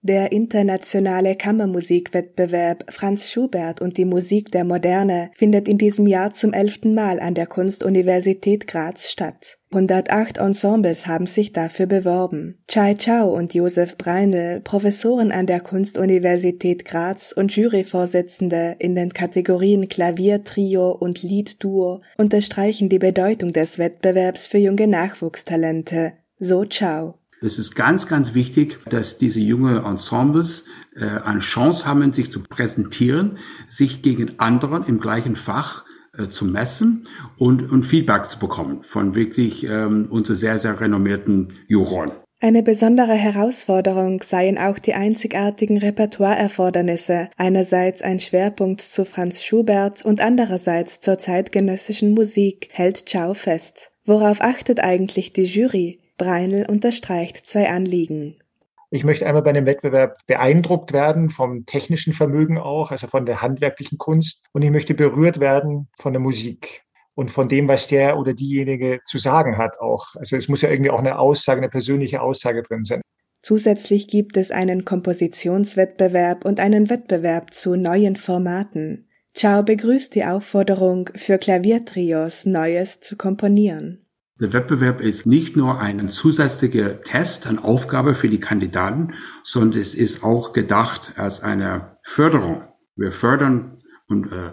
Der internationale Kammermusikwettbewerb Franz Schubert und die Musik der Moderne findet in diesem Jahr zum elften Mal an der Kunstuniversität Graz statt. 108 Ensembles haben sich dafür beworben. Chai Chao und Josef Breinel, Professoren an der Kunstuniversität Graz und Juryvorsitzende in den Kategorien Klavier, Trio und Liedduo, unterstreichen die Bedeutung des Wettbewerbs für junge Nachwuchstalente. So Chao. Es ist ganz, ganz wichtig, dass diese junge Ensembles äh, eine Chance haben, sich zu präsentieren, sich gegen anderen im gleichen Fach äh, zu messen und, und Feedback zu bekommen von wirklich ähm, unsere sehr, sehr renommierten Juroren. Eine besondere Herausforderung seien auch die einzigartigen Repertoireerfordernisse, einerseits ein Schwerpunkt zu Franz Schubert und andererseits zur zeitgenössischen Musik, hält Chow fest. Worauf achtet eigentlich die Jury? Breinl unterstreicht zwei Anliegen. Ich möchte einmal bei dem Wettbewerb beeindruckt werden vom technischen Vermögen auch, also von der handwerklichen Kunst. Und ich möchte berührt werden von der Musik und von dem, was der oder diejenige zu sagen hat auch. Also es muss ja irgendwie auch eine Aussage, eine persönliche Aussage drin sein. Zusätzlich gibt es einen Kompositionswettbewerb und einen Wettbewerb zu neuen Formaten. Ciao begrüßt die Aufforderung, für Klaviertrios Neues zu komponieren. Der Wettbewerb ist nicht nur ein zusätzlicher Test, eine Aufgabe für die Kandidaten, sondern es ist auch gedacht als eine Förderung. Wir fördern und äh,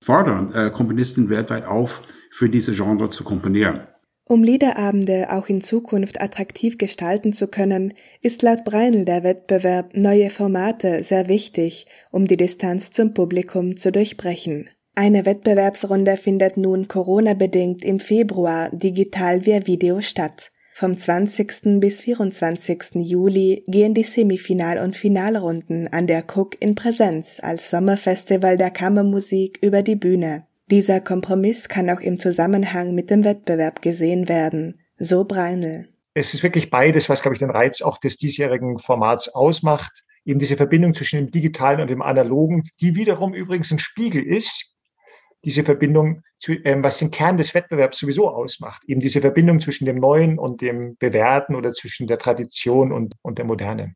fordern äh, Komponisten weltweit auf, für diese Genre zu komponieren. Um Liederabende auch in Zukunft attraktiv gestalten zu können, ist laut Breinl der Wettbewerb neue Formate sehr wichtig, um die Distanz zum Publikum zu durchbrechen. Eine Wettbewerbsrunde findet nun Corona-bedingt im Februar digital via Video statt. Vom 20. bis 24. Juli gehen die Semifinal- und Finalrunden an der Cook in Präsenz als Sommerfestival der Kammermusik über die Bühne. Dieser Kompromiss kann auch im Zusammenhang mit dem Wettbewerb gesehen werden. So Breinl. Es ist wirklich beides, was, glaube ich, den Reiz auch des diesjährigen Formats ausmacht. Eben diese Verbindung zwischen dem Digitalen und dem Analogen, die wiederum übrigens ein Spiegel ist diese Verbindung, zu, ähm, was den Kern des Wettbewerbs sowieso ausmacht. Eben diese Verbindung zwischen dem Neuen und dem Bewährten oder zwischen der Tradition und, und der Moderne.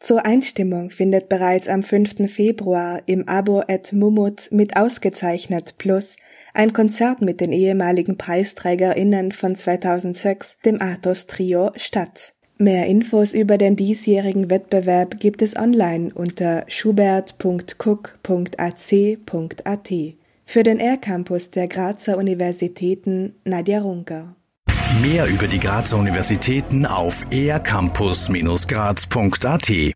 Zur Einstimmung findet bereits am 5. Februar im Abo et Mumut mit ausgezeichnet Plus ein Konzert mit den ehemaligen PreisträgerInnen von 2006, dem Athos Trio, statt. Mehr Infos über den diesjährigen Wettbewerb gibt es online unter schubert.cook.ac.at. Für den R-Campus der Grazer Universitäten Nadja Runker. Mehr über die Grazer Universitäten auf ercampus-graz.at